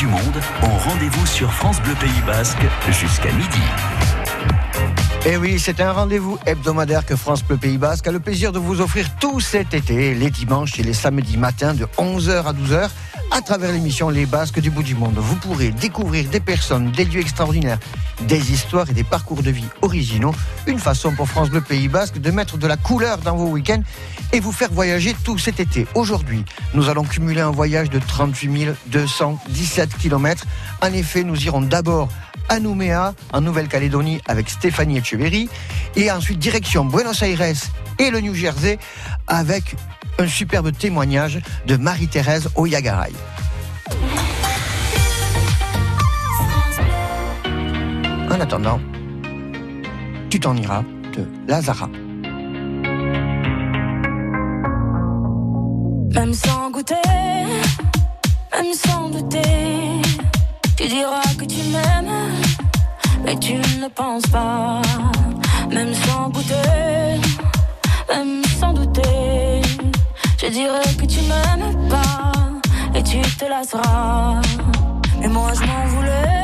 du monde ont rendez-vous sur France Bleu Pays Basque jusqu'à midi. Et eh oui, c'est un rendez-vous hebdomadaire que France Bleu Pays Basque a le plaisir de vous offrir tout cet été, les dimanches et les samedis matins de 11h à 12h à travers l'émission Les Basques du bout du monde. Vous pourrez découvrir des personnes, des lieux extraordinaires, des histoires et des parcours de vie originaux. Une façon pour France Bleu Pays Basque de mettre de la couleur dans vos week-ends et vous faire voyager tout cet été. Aujourd'hui, nous allons cumuler un voyage de 38 217 km. En effet, nous irons d'abord à Nouméa, en Nouvelle-Calédonie, avec Stéphanie Echeverry, et ensuite direction Buenos Aires et le New Jersey, avec un superbe témoignage de Marie-Thérèse Oyagaray. En attendant, tu t'en iras de Lazara. Même sans goûter, même sans douter, tu diras que tu m'aimes, mais tu ne penses pas. Même sans goûter, même sans douter, je dirais que tu m'aimes pas et tu te lasseras. Mais moi je m'en voulais,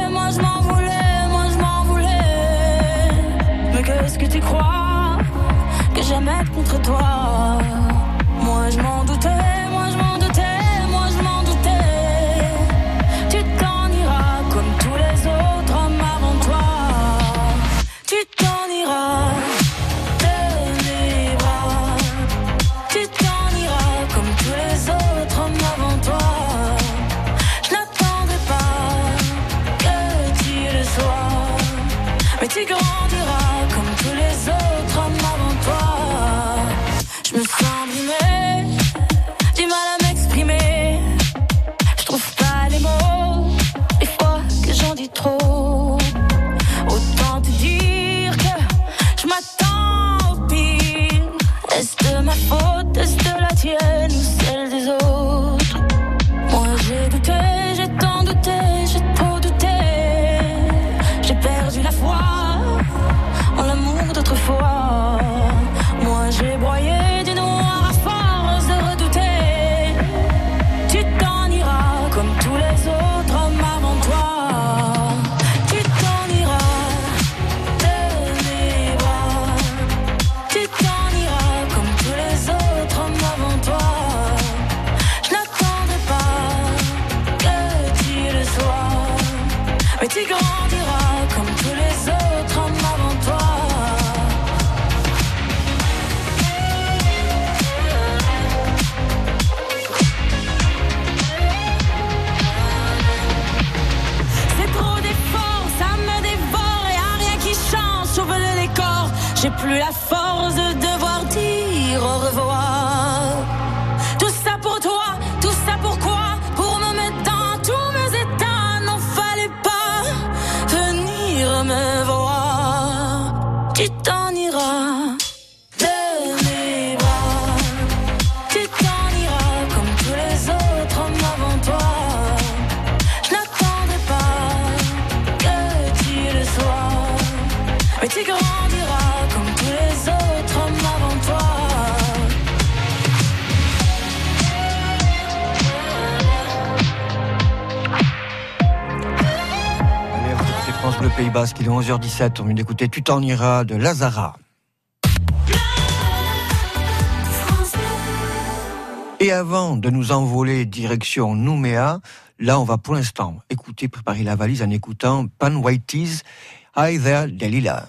on vient d'écouter Tu t'en iras de Lazara. Et avant de nous envoler direction Nouméa, là on va pour l'instant écouter, préparer la valise en écoutant Pan Whitey's Hi There Delilah.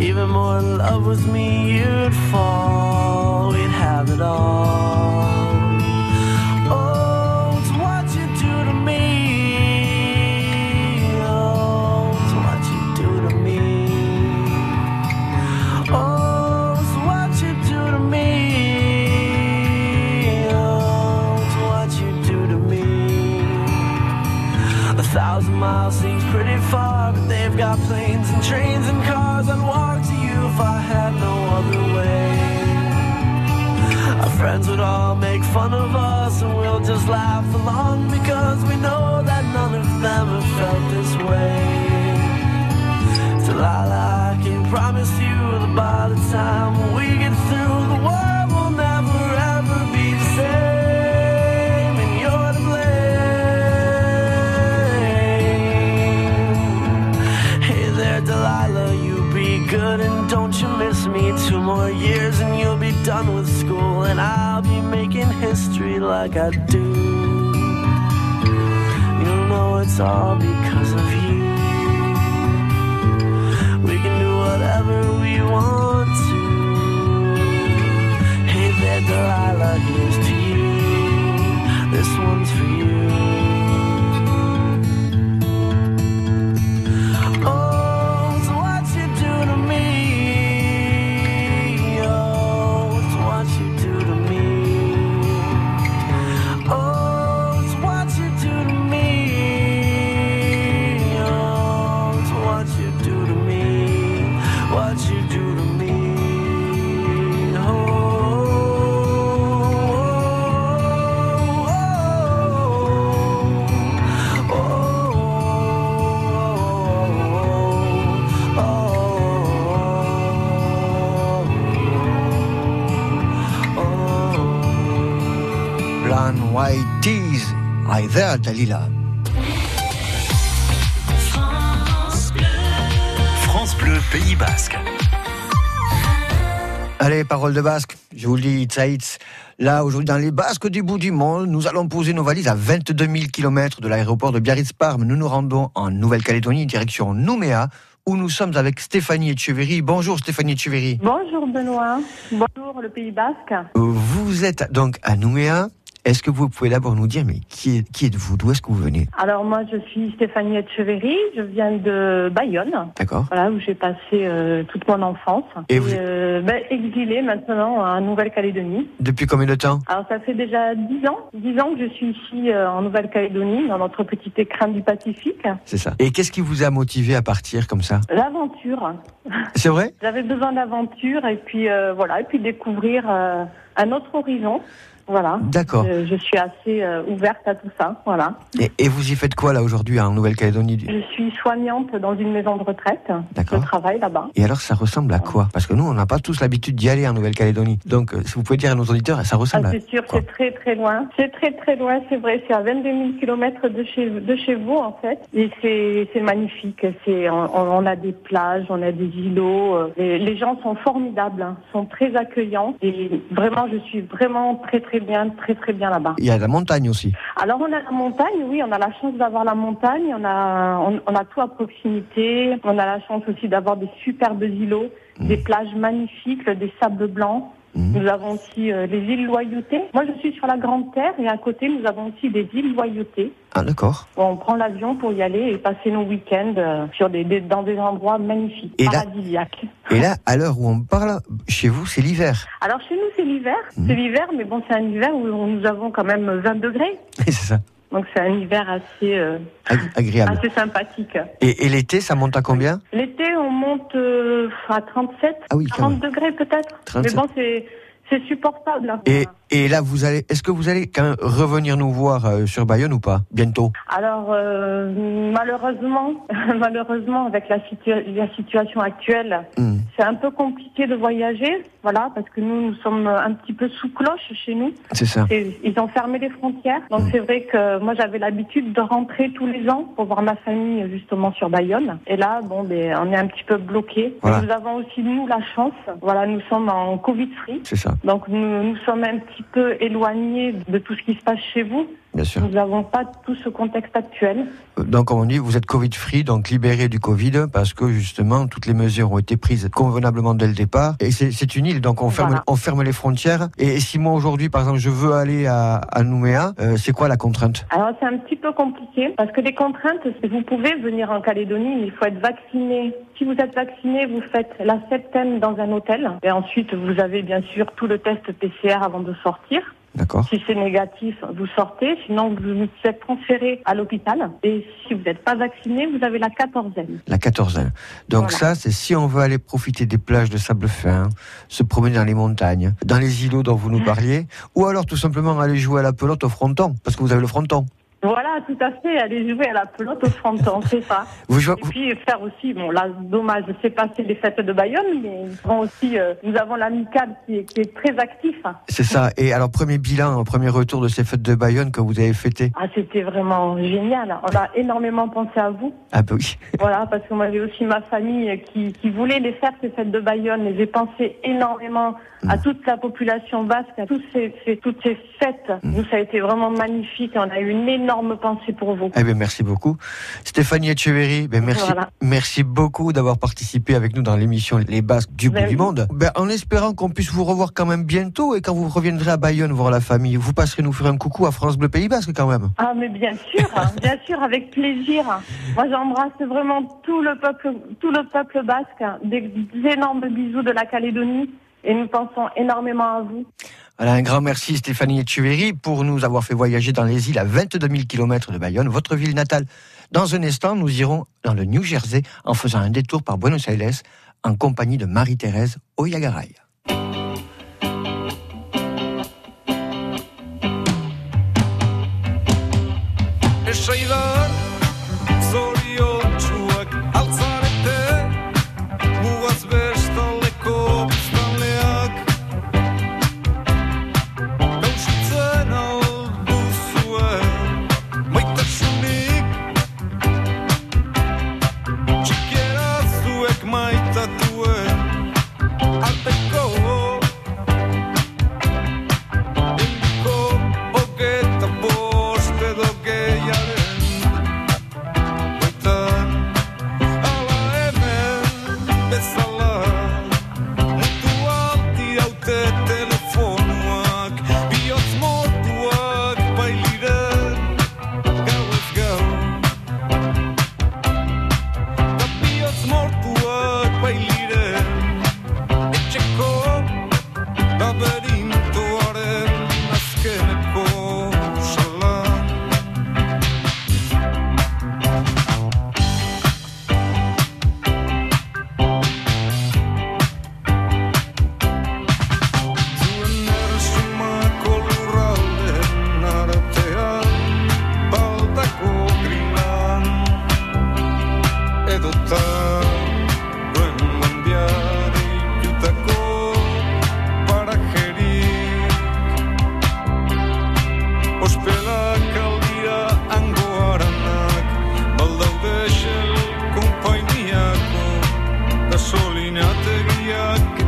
Even more in love with me, you'd fall. We'd have it all. Oh, it's what you do to me. Oh, it's what you do to me. Oh, it's what you do to me. Oh, it's what you do to me. A thousand miles seems pretty far, but they've got planes and trains and friends would all make fun of us, and we'll just laugh along because we know that none of them have felt this way. Delilah, I can promise you that by the time we get history like I do. You know it's all because of you. We can do whatever we want to. Hey there, Delilah, here's Plan White Tees. Hi there, Dalila. France Bleu Pays Basque. Allez, parole de basque. Je vous le dis, it's a it's. Là, aujourd'hui, dans les Basques du bout du monde, nous allons poser nos valises à 22 000 km de l'aéroport de Biarritz-Parme. Nous nous rendons en Nouvelle-Calédonie, direction Nouméa, où nous sommes avec Stéphanie Etcheverry. Bonjour Stéphanie Etcheverry. Bonjour Benoît, bonjour le Pays Basque. Vous êtes donc à Nouméa. Est-ce que vous pouvez d'abord nous dire, mais qui, est, qui êtes-vous? D'où est-ce que vous venez? Alors moi je suis Stéphanie Etcheverry, je viens de Bayonne, D'accord voilà où j'ai passé euh, toute mon enfance. Et vous- euh, ben, exilée maintenant en Nouvelle-Calédonie. Depuis combien de temps? Alors ça fait déjà dix ans, dix ans que je suis ici euh, en Nouvelle-Calédonie, dans notre petit écrin du Pacifique. C'est ça. Et qu'est-ce qui vous a motivé à partir comme ça? L'aventure. C'est vrai? J'avais besoin d'aventure et puis euh, voilà et puis découvrir euh, un autre horizon. Voilà. D'accord. Je suis assez euh, ouverte à tout ça. Voilà. Et, et vous y faites quoi là aujourd'hui en Nouvelle-Calédonie Je suis soignante dans une maison de retraite. D'accord. Je travaille là-bas. Et alors ça ressemble à quoi? Parce que nous, on n'a pas tous l'habitude d'y aller en Nouvelle-Calédonie. Donc, euh, si vous pouvez dire à nos auditeurs, ça Ah, ressemble à c'est sûr, c'est très très loin. C'est très très loin, c'est vrai. C'est à 22 000 kilomètres de chez de chez vous en fait. Et c'est magnifique. C'est on, on a des plages, on a des îlots. euh, Les, les gens sont formidables, hein, sont très accueillants. Et vraiment, je suis vraiment très très bien, très très bien là-bas. Il y a la montagne aussi. Alors on a la montagne, oui, on a la chance d'avoir la montagne, on a on, on a tout à proximité, on a la chance aussi d'avoir des superbes îlots, des plages magnifiques, des sables blancs. Mhm. Nous avons aussi euh, les îles Loyauté. Moi, je suis sur la Grande Terre et à côté, nous avons aussi des îles Loyauté. Ah, d'accord. On prend l'avion pour y aller et passer nos week-ends euh, sur des, des- dans des endroits magnifiques, Et là- paradisiaques. Et là, à l'heure où on parle, chez vous, c'est l'hiver. Alors chez nous, c'est l'hiver. Mhm. C'est l'hiver, mais bon, c'est un hiver où nous avons quand même 20 degrés. c'est ça. Donc c'est un hiver assez, euh, Ag- agréable. assez sympathique. Et, et l'été, ça monte à combien? L'été, on monte euh, à 37, Ah oui, quand 40 même. degrés peut-être. 37. Mais bon, c'est c'est supportable. Et, Et là, vous allez, est-ce que vous allez quand même revenir nous voir euh, sur Bayonne ou pas bientôt? Alors euh, malheureusement, malheureusement avec la, situa- la situation actuelle, Hmm, c'est un peu compliqué de voyager, voilà, parce que nous nous sommes un petit peu sous cloche chez nous. C'est ça. Et ils ont fermé les frontières, donc Mm. c'est vrai que moi j'avais l'habitude de rentrer tous les ans pour voir ma famille justement sur Bayonne. Et là, bon, ben on est un petit peu bloqué. Voilà. Nous avons aussi nous la chance, voilà, nous sommes en Covid free. C'est ça, Donc nous, nous sommes un petit peu éloignés de tout ce qui se passe chez vous. Bien sûr. Nous n'avons pas tout ce contexte actuel. Euh, Donc, comme on dit, vous êtes Covid-free, donc libéré du Covid, parce que justement, toutes les mesures ont été prises convenablement dès le départ. Et c'est c'est une île, donc on ferme, Voilà. on ferme les frontières. Et si moi, aujourd'hui, par exemple, je veux aller à, à Nouméa, euh, c'est quoi la contrainte? Alors c'est un petit peu compliqué parce que les contraintes, c'est vous pouvez venir en Calédonie, mais il faut être vacciné. Si vous êtes vacciné, vous faites la septaine dans un hôtel et ensuite vous avez bien sûr tout le test PCR avant de sortir. Si c'est négatif, vous sortez, sinon vous vous êtes transféré à l'hôpital. Et si vous n'êtes pas vacciné, vous avez la quatorzaine. La quatorzaine. Donc Voilà. ça, c'est si on veut aller profiter des plages de sable fin, se promener dans les montagnes, dans les îlots dont vous nous parliez, ou alors tout simplement aller jouer à la pelote au fronton, parce que vous avez le fronton. Voilà, tout à fait, aller jouer à la pelote au fronton, c'est ça. Vous jouez, Et puis faire aussi, bon là, dommage, c'est passé les fêtes de Bayonne, mais vont aussi, euh, nous avons l'amicale qui est, qui est très actif. c'est ça. Et alors, premier bilan, premier retour de ces fêtes de Bayonne que vous avez fêté Ah, c'était vraiment génial. On a énormément pensé à vous. Ah bah oui. Voilà, parce que moi j'ai aussi ma famille qui, qui voulait les faire ces fêtes de Bayonne et j'ai pensé énormément à toute la population basque, à toutes ces, ces- toutes ces fêtes. Nous, ça a été vraiment magnifique. On a eu une énorme pensée pour vous. Eh bien, merci beaucoup. Stéphanie Etcheverry, ben merci, Voilà. merci beaucoup d'avoir participé avec nous dans l'émission Les Basques du bout Ben du oui. monde. Ben, en espérant qu'on puisse vous revoir quand même bientôt et quand vous reviendrez à Bayonne voir la famille, vous passerez nous faire un coucou à France Bleu Pays Basque quand même. Ah, mais bien sûr, hein, bien sûr, avec plaisir. Moi, j'embrasse vraiment tout le peuple, tout le peuple basque. Des énormes bisous de la Calédonie. Et nous pensons énormément à vous. Voilà, un grand merci Stéphanie Etcheverry pour nous avoir fait voyager dans les îles à 22 000 km de Bayonne, votre ville natale. Dans un instant, nous irons dans le New Jersey en faisant un détour par Buenos Aires en compagnie de Marie-Thérèse Oyagaray. your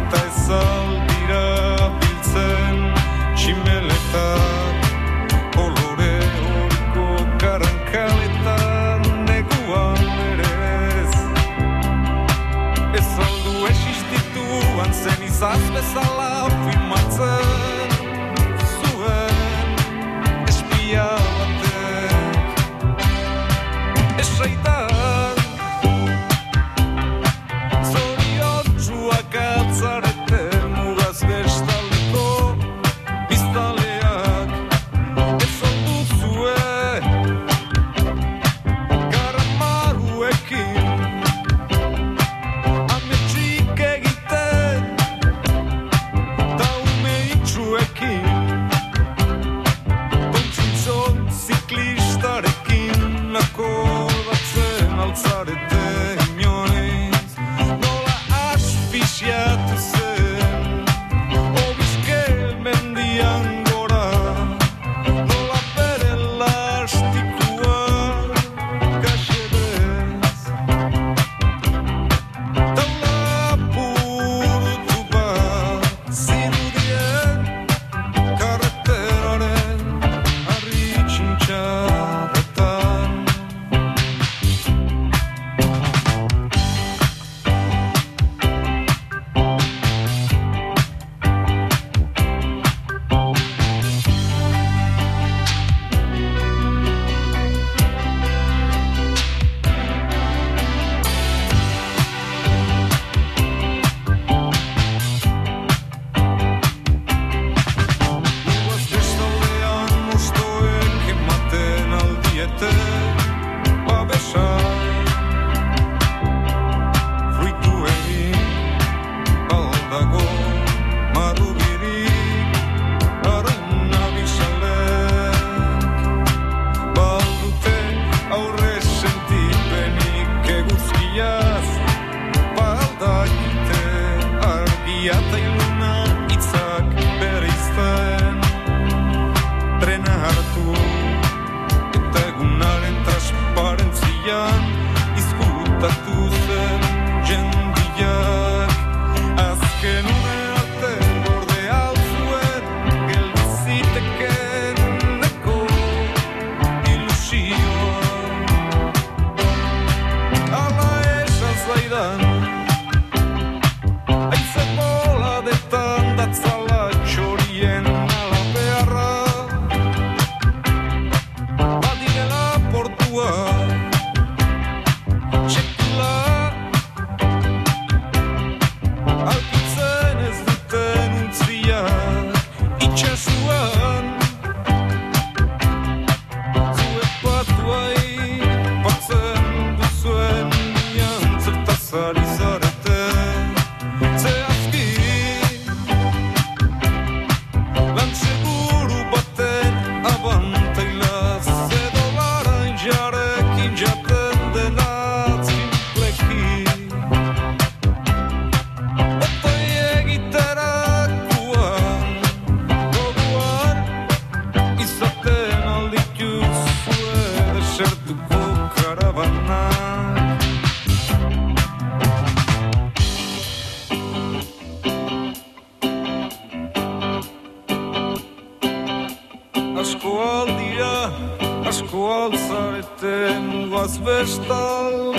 esku altzareten guazbestal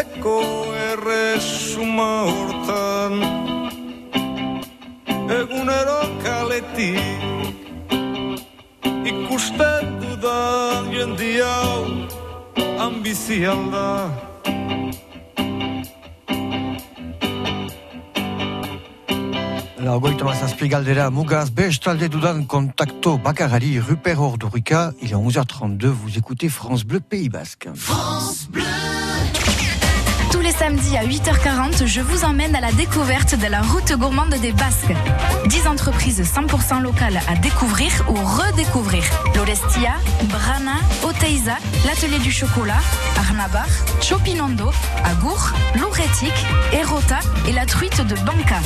Eko erresuma hortan Egunero kaletik Ikusten dudan jendia hau Han bizi mazazpi galdera mugaz bestalde dudan kontakto bakarari Rupert Ordurika. Il est 11h32, vous écoutez France Bleu Pays Basque. Tous les samedis à 8h40, je vous emmène à la découverte de la route gourmande des Basques. 10 entreprises 100% locales à découvrir ou redécouvrir. L'Orestia, Brana, Oteiza, l'Atelier du Chocolat, Arnabar, Chopinondo, Agour, Louretic, Erota et la truite de Banca.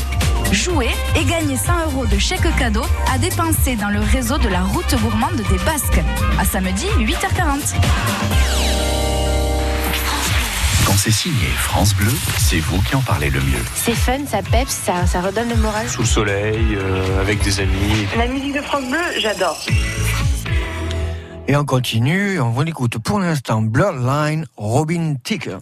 Jouez et gagnez 100 euros de chèque cadeau à dépenser dans le réseau de la route gourmande des Basques. À samedi 8h40. Quand c'est signé France Bleu, c'est vous qui en parlez le mieux. C'est fun, ça peps, ça, ça redonne le moral. sous le soleil, euh, avec des amis. La musique de France Bleu, j'adore. Et on continue, on vous écoute pour l'instant Bloodline, Robin Ticker.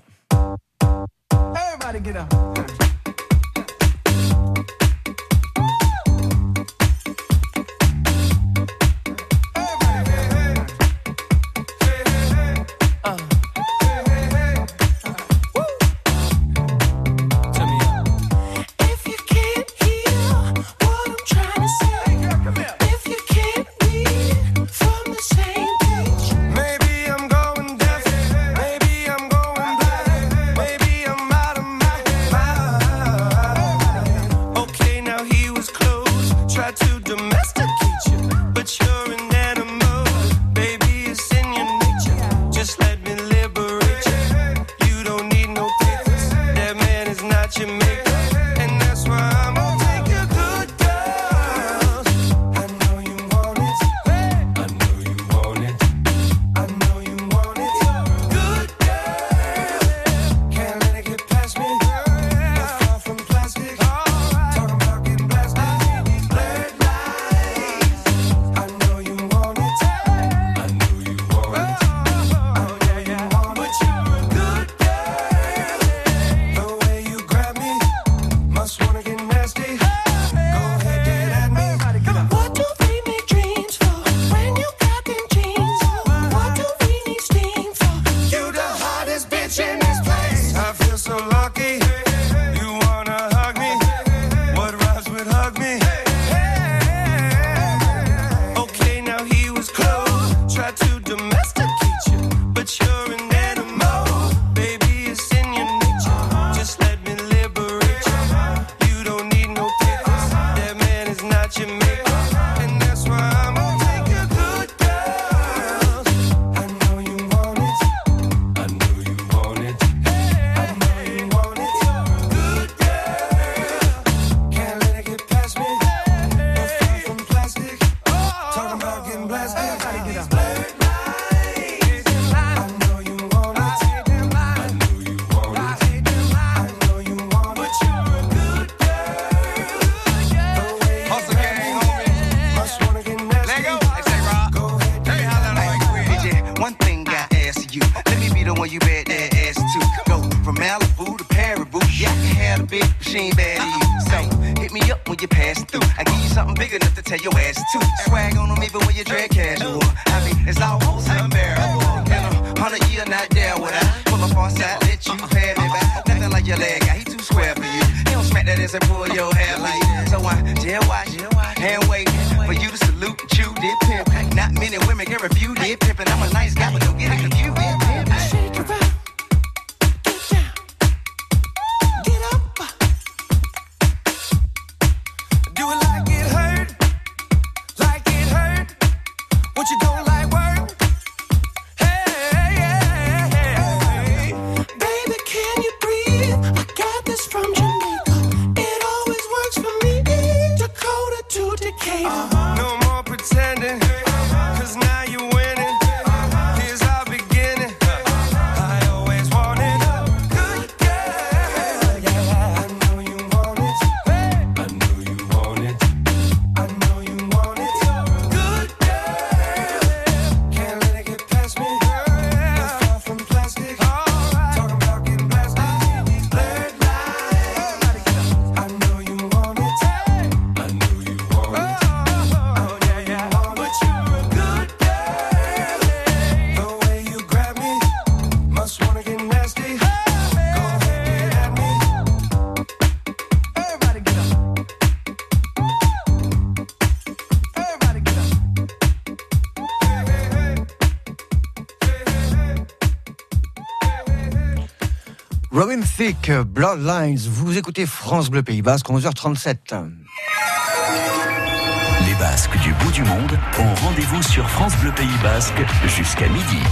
When you pass through. I give you something big enough to tell your ass to. Swag on them even when you dress casual. I mean, it's almost unbearable. In a hundred year, not there would I pull up on side, let you pay me back. Nothing like your leg guy, he too square for you. He don't smack that ass and pull your hair like. So I jail watch, hand wait for you to salute chew did pimp. Not many women can refuse did pimp, and I'm a nice guy, but don't get it confused. Bloodlines, vous écoutez France Bleu Pays Basque, 11h37. Les Basques du bout du monde ont rendez-vous sur France Bleu Pays Basque jusqu'à midi.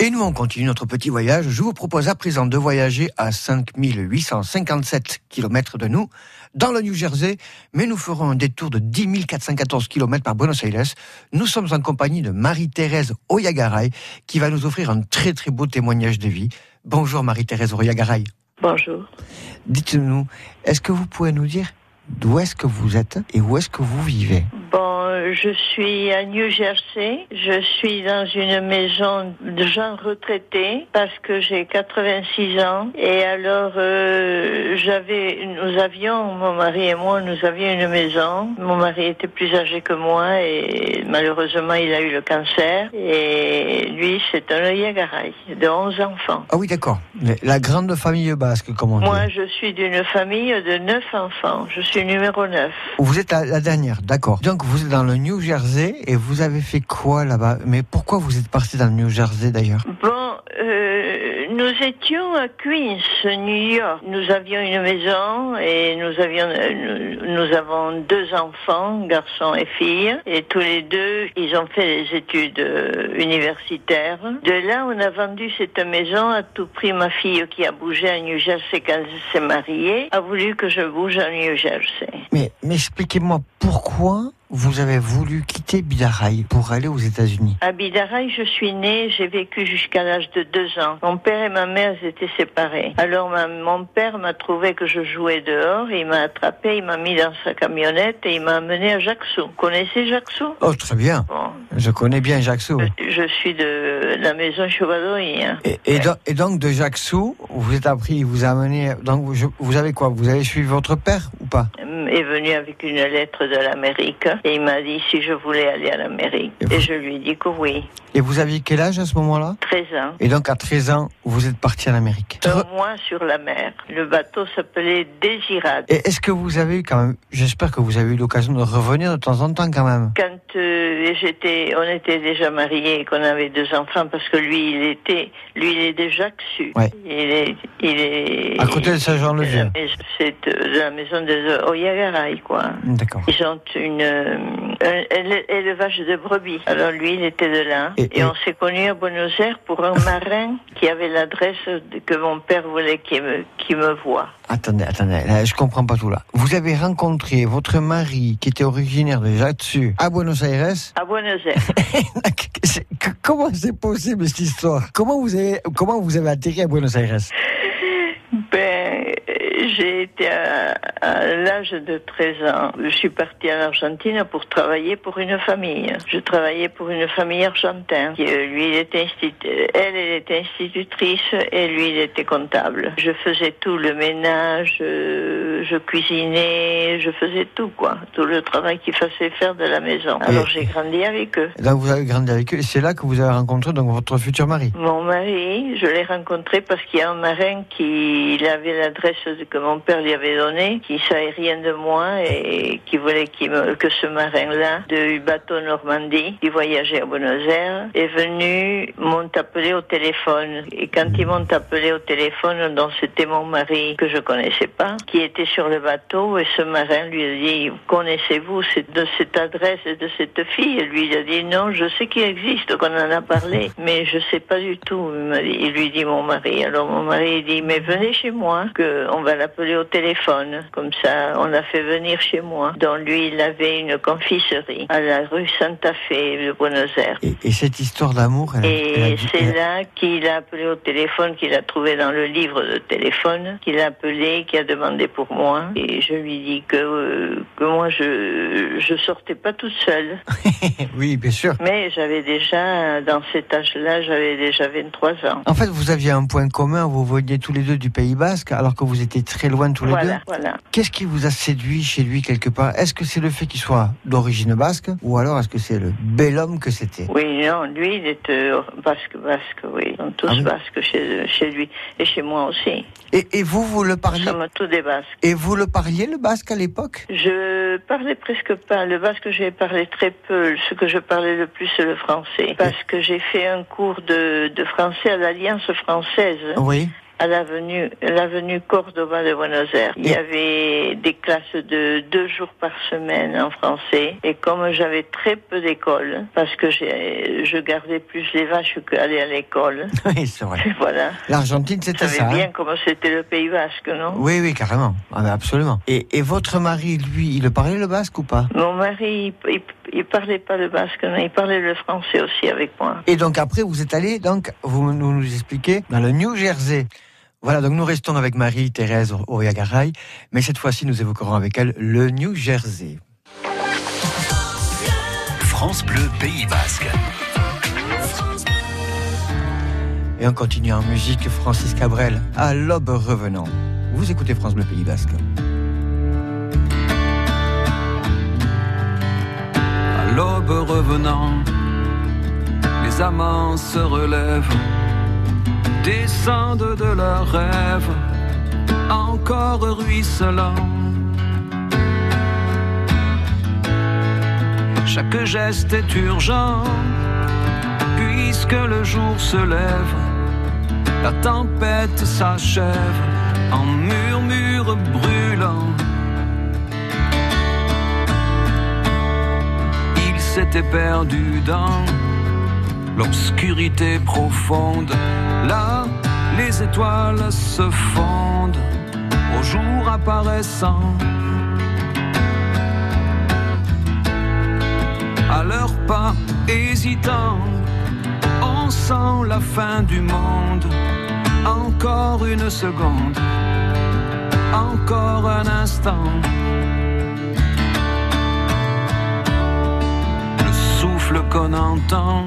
Et nous, on continue notre petit voyage. Je vous propose à présent de voyager à 5857 km de nous, dans le New Jersey, mais nous ferons un détour de 10 414 km par Buenos Aires. Nous sommes en compagnie de Marie-Thérèse Oyagaray, qui va nous offrir un très très beau témoignage de vie. Bonjour Marie-Thérèse Oyagaray. Bonjour. Dites-nous, est-ce que vous pouvez nous dire d'où est-ce que vous êtes et où est-ce que vous vivez Bon, je suis à New Jersey. Je suis dans une maison de gens retraités parce que j'ai 86 ans. Et alors, euh, j'avais, nous avions, mon mari et moi, nous avions une maison. Mon mari était plus âgé que moi et malheureusement, il a eu le cancer. Et lui, c'est un Yagaray de 11 enfants. Ah oui, d'accord. La grande famille basque, comme on dit. Moi, je suis d'une famille de 9 enfants. Je suis numéro 9. Vous êtes la, la dernière, d'accord. Donc vous êtes dans le New Jersey et vous avez fait quoi là-bas? Mais pourquoi vous êtes parti dans le New Jersey d'ailleurs? Bon, nous étions à Queens, New York. Nous avions une maison et nous avions, euh, nous, avons deux enfants, garçons et filles, et tous les deux, ils ont fait des études euh, universitaires. De là, on a vendu cette maison à tout prix. Ma fille qui a bougé à New Jersey quand elle s'est mariée a voulu que je bouge à New Jersey. Mais, mais expliquez-moi pourquoi vous avez voulu quitter Bidaraï pour aller aux États-Unis À Bidaraï, je suis née, j'ai vécu jusqu'à l'âge de deux ans. Mon père et ma mère étaient séparés. Alors ma- mon père m'a trouvé que je jouais dehors, il m'a attrapé, il m'a mis dans sa camionnette et il m'a amené à Jacques-Sou. Vous connaissez Jacques-Sou Oh, très bien. Bon, Je connais bien Jacques Sou. je suis de la maison Chevalerie. Hein. Et, et do- et donc de Jacques Sou, vous êtes appris, il vous a amené. Donc vous, je- vous avez quoi? Vous avez suivi votre père ou pas? Est venu avec une lettre de l'Amérique et il m'a dit si je voulais aller à l'Amérique. Et je lui ai dit que oui. Et vous aviez quel âge à ce moment-là 13 ans. Et donc à 13 ans, vous êtes parti en Amérique. Un mois sur la mer. Le bateau s'appelait Désirade. Et est-ce que vous avez eu quand même, j'espère que vous avez eu l'occasion de revenir de temps en temps quand même Quand euh, j'étais, on était déjà mariés et qu'on avait deux enfants parce que lui, il était, lui, il est de Jacques-Su. Ouais. Il est, il est. À côté de Saint-Jean-le-Vieux. C'est euh, de la maison des Oyagaray, quoi. D'accord. Ils ont une, élevage de brebis. Alors lui, il était de là. Et- Et, et- on s'est connus à Buenos Aires pour un marin qui avait l'adresse que mon père voulait qu'il me, qu'il me voie. Attendez, attendez, là, je comprends pas tout là. Vous avez rencontré votre mari qui était originaire de Jatsu à Buenos Aires? À Buenos Aires. Comment c'est possible cette histoire? Comment vous avez comment vous avez atterri à Buenos Aires? euh, j'ai été à, à l'âge de 13 ans. Je suis partie en Argentine pour travailler pour une famille. Je travaillais pour une famille argentine. Qui, lui, il était elle, elle était institutrice et lui, il était comptable. Je faisais tout, le ménage, euh, je cuisinais, je faisais tout, quoi. Tout le travail qu'il fallait faire de la maison. Alors j'ai grandi avec eux. Donc vous avez grandi avec eux et c'est là que vous avez rencontré donc, votre futur mari. Mon mari, je l'ai rencontré parce qu'il y a un marin qui il avait l'adresse de- mon père lui avait donnée, qui savait rien de moi et qui voulait que ce marin-là, du bateau Normandie, qui voyageait à Buenos Aires, est venu, m'ont appelé au téléphone. Et quand ils m'ont appelé au téléphone, c'était mon mari que je connaissais pas, qui était sur le bateau et ce marin lui a dit, connaissez-vous de cette adresse et de cette fille? Et lui, a dit, non, je sais qu'il existe, qu'on en a parlé, mais je sais pas du tout. Il, lui dit mon mari. Alors mon mari dit, mais venez chez moi, que on va l'appeler au téléphone. Comme ça, on l'a fait venir chez moi. Donc lui, il avait une confiserie à la rue Santa Fe de Buenos Aires. Et, et cette histoire d'amour, elle, elle Et dit- c'est elle- là qu'il a appelé au téléphone, qu'il a trouvé dans le livre de téléphone, qu'il a appelé, qui a demandé pour moi. Et je lui dis que, euh, que moi, je je sortais pas toute seule. oui, bien sûr. Mais j'avais déjà, dans cet âge-là, j'avais déjà 23 ans. En fait, vous aviez un point commun, vous veniez tous les deux du Pays Basque, alors que vous étiez très loin tous les deux. Voilà. Qu'est-ce qui vous a séduit chez lui quelque part? Est-ce que c'est le fait qu'il soit d'origine basque, ou alors est-ce que c'est le bel homme que c'était? Oui, non, lui, il est euh, basque, basque, oui. Ils sont tous Ah oui basques chez, chez lui. Et chez moi aussi. et, et vous, vous le Nous parliez sommes tous des basques. Et vous le parliez le basque à l'époque? Je parlais presque pas. Le basque, j'ai parlé très peu. Ce que je parlais le plus, c'est le français. Parce que j'ai fait un cours de, de français à l'Alliance française. Oui. À l'avenue, l'avenue Cordoba de Buenos Aires. Il y avait des classes de deux jours par semaine en français. Et comme j'avais très peu d'école, parce que j'ai, je gardais plus les vaches qu'aller à l'école. Oui, c'est vrai. Voilà. L'Argentine, Vous c'était savez ça. hein bien comment c'était le Pays Basque, non? Oui, oui, carrément. Ah, absolument. Et, et votre mari, lui, il parlait le basque ou pas? Mon mari, il, il, il parlait pas le basque, non, il parlait le français aussi avec moi. Et donc après, vous êtes allé, donc, vous nous, nous expliquez, dans le New Jersey. Voilà, donc nous restons avec Marie-Thérèse Oyagaray, mais cette fois-ci, nous évoquerons avec elle le New Jersey. France Bleu Pays Basque. Et on continue en musique, Francis Cabrel, à l'aube revenant. Vous écoutez France Bleu Pays Basque. À l'aube revenant, les amants se relèvent, descendent de leurs rêves, encore ruisselants. Chaque geste est urgent, puisque le jour se lève, la tempête s'achève en murmure brûlant. Il s'était perdu dans l'obscurité profonde. Là, les étoiles se fondent au jour apparaissant. À leurs pas hésitants, on sent la fin du monde. Encore une seconde, encore un instant. Le souffle qu'on entend,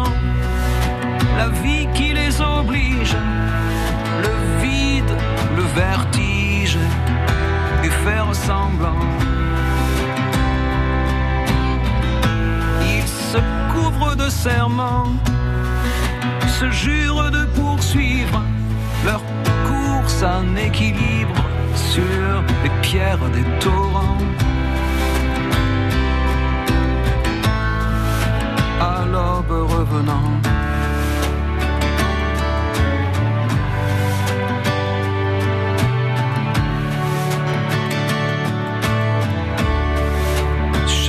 la vie qui les oblige, le vide, le vertige et faire semblant. Ils se couvrent de serments, se jurent de poursuivre leur course en équilibre sur les pierres des torrents. À l'aube revenant.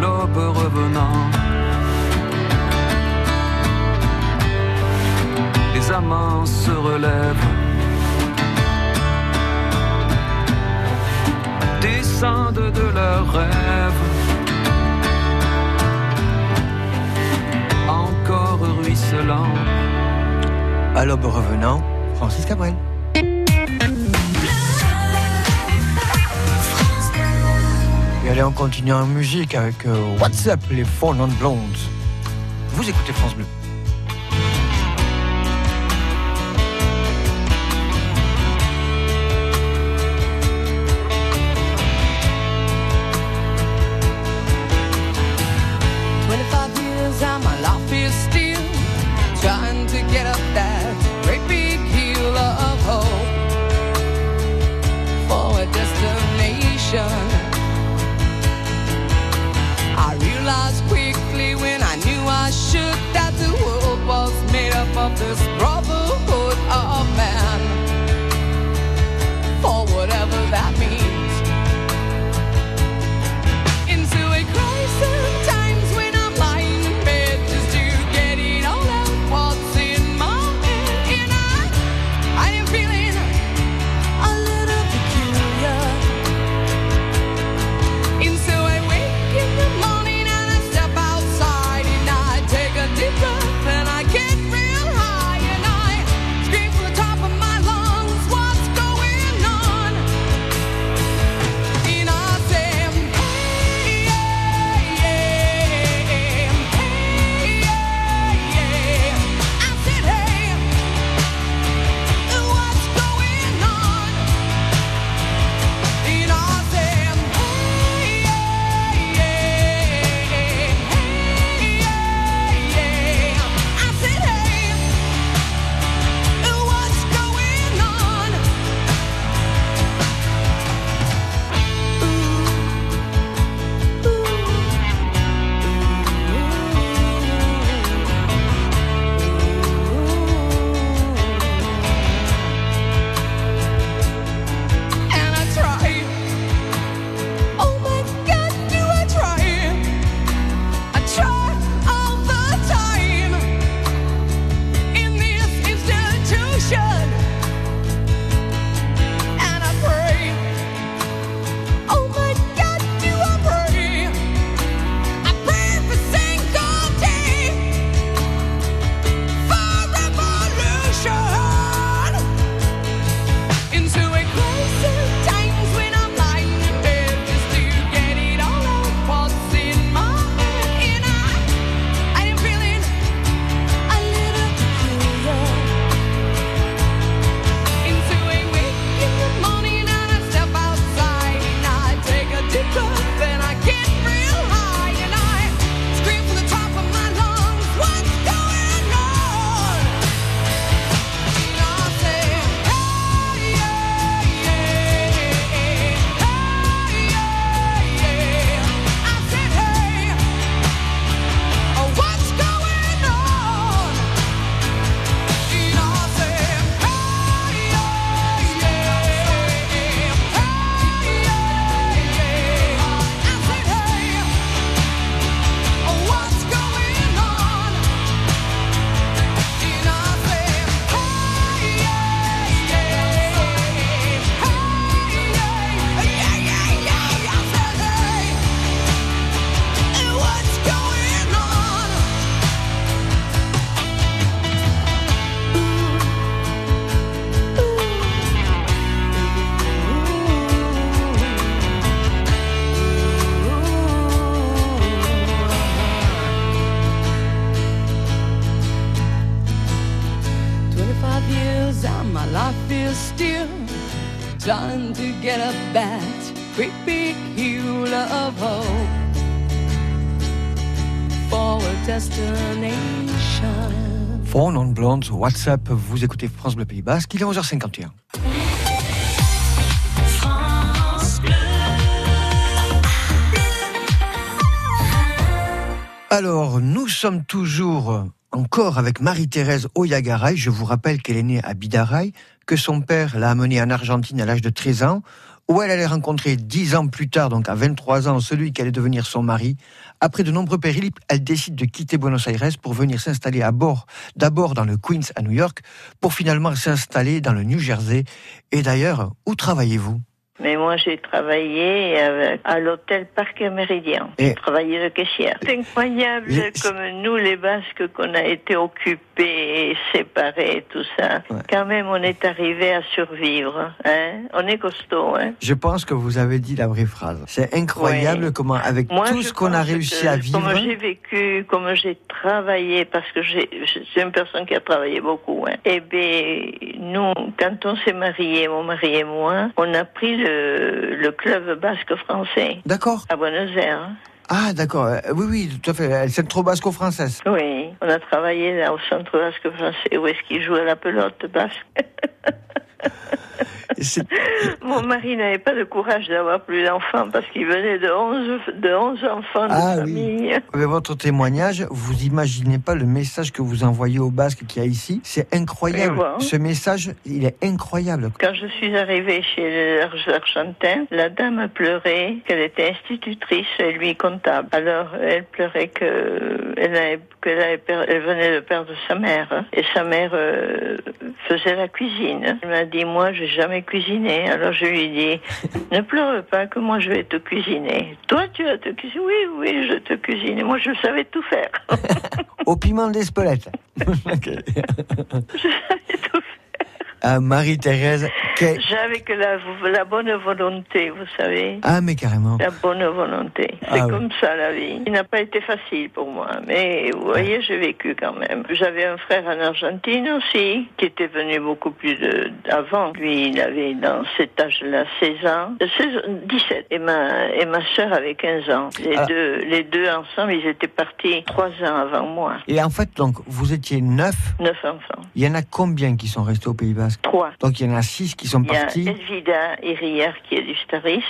L'aube revenant. les amants se relèvent. Descendent de leurs rêves. Encore ruisselant. À l'aube revenant, Francis Cabrel. Allez, on continue en musique avec euh, WhatsApp, les Four Non Blondes. Vous écoutez France Bleu. WhatsApp, vous écoutez France Bleu Pays Basque, il est 11h51. Alors, nous sommes toujours encore avec Marie-Thérèse Oyagaray. Je vous rappelle qu'elle est née à Bidaray, que son père l'a amenée en Argentine à l'âge de 13 ans, où elle allait rencontrer 10 ans plus tard, donc à 23 ans, celui qui allait devenir son mari. Après de nombreux périples, elle décide de quitter Buenos Aires pour venir s'installer à bord, d'abord dans le Queens à New York, pour finalement s'installer dans le New Jersey. Et d'ailleurs, où travaillez-vous? Mais moi, j'ai travaillé avec- à l'hôtel Parc Méridien. J'ai travaillé de caissière. C'est incroyable Les- comme nous, les Basques, qu'on a été occupés séparés tout ça. Quand même, on est arrivé à survivre. Hein on est costaud. Hein Je pense que vous avez dit la vraie phrase. C'est incroyable Ouais. comment, avec Moi, tout ce qu'on a réussi à vivre, Comme j'ai vécu, comme j'ai travaillé, parce que suis une personne qui a travaillé beaucoup. Hein. Eh bien, nous, quand on s'est mariés, mon mari et moi, on a pris le, le club basque français. D'accord. À Buenos Aires. hein. Ah, d'accord. Euh, Oui, oui, tout à fait. Elle c'est trop basco-française. Oui, on a travaillé là au centre basque français où est-ce qu'il jouait la pelote basque. Mon mari n'avait pas le courage d'avoir plus d'enfants parce qu'il venait de 11, de 11 enfants de Ah oui. famille. Avec votre témoignage, vous imaginez pas le message que vous envoyez au Basque qu'il y a ici? C'est incroyable. Ce message, il est incroyable. Quand je suis arrivée chez les Ar- Argentins, la dame a pleuré qu'elle était institutrice et lui comptable. Alors elle pleurait que elle, avait- qu'elle avait per- elle venait de perdre sa mère et sa mère euh, faisait la cuisine. Elle m'a dit moi j'ai jamais cuisiné. Alors je lui dit ne pleure pas que moi je vais te cuisiner. Toi tu vas te cuisiner. Oui oui je te cuisine. Moi je savais tout faire. Au piment d'Espelette. Ok. Ah, Marie-Thérèse, J'avais que la, la bonne volonté, vous savez. Ah, mais carrément. La bonne volonté. Ah C'est comme ça la vie. Il n'a pas été facile pour moi, mais vous voyez, j'ai vécu quand même. J'avais un frère en Argentine aussi, qui était venu beaucoup plus de, avant. Lui, il avait dans cet âge-là 16 ans, euh, 16, 17. Et ma, et ma sœur avait 15 ans. Les Ah. deux, les deux ensemble, ils étaient partis trois ans avant moi. Et en fait, donc, vous étiez neuf. Neuf enfants. Il y en a combien qui sont restés au Pays Basque Trois. Donc, il y en a six qui sont Il y a partis. Elvida Iriar qui est du Staris,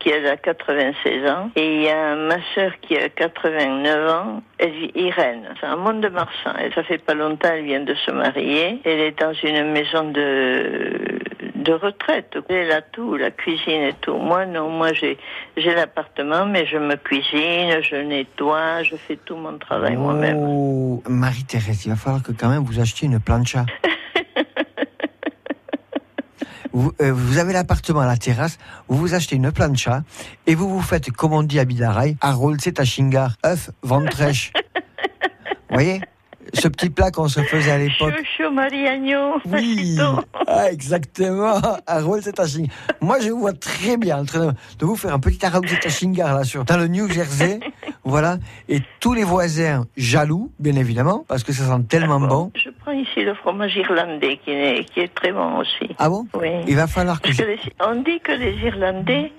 qui, a 96 ans. Et il y a ma sœur qui a 89 ans, Elvi- Irène. C'est un monde de Marsan. Et ça fait pas longtemps, elle vient de se marier. Elle est dans une maison de, de retraite. Elle a tout, la cuisine et tout. Moi, non, moi, j'ai, j'ai l'appartement, mais je me cuisine, je nettoie, je fais tout mon travail moi-même. Oh, Marie-Thérèse, il va falloir que quand même vous achetiez une plancha. vous, euh, vous avez l'appartement à la terrasse, vous vous achetez une plancha et vous vous faites, comme on dit à Bidaray, à à chingar, œuf, ventrèche. vous voyez? Ce petit plat qu'on se faisait à l'époque. Chouchou Mariagno. Oui, ah, exactement. Setachingar. Moi, je vous vois très bien en train de, vous faire un petit Harold Setachingar là sur dans le New Jersey, voilà. Et tous les voisins jaloux, bien évidemment, parce que ça sent tellement bon. Je prends ici le fromage irlandais qui est, qui est très bon aussi. Ah bon? Oui. Il va falloir que les- on dit que les Irlandais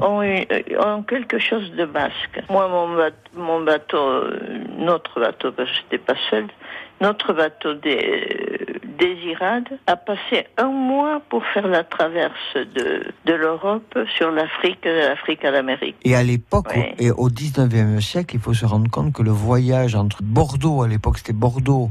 ont, eu- euh, ont quelque chose de basque. Moi, mon bateau, mon bateau euh, notre bateau, parce que j'étais pas seule, notre bateau des, Désirade a passé un mois pour faire la traverse de, de l'Europe sur l'Afrique, de l'Afrique à l'Amérique. Et à l'époque, Ouais. et au 19e siècle, il faut se rendre compte que le voyage entre Bordeaux, à l'époque c'était Bordeaux,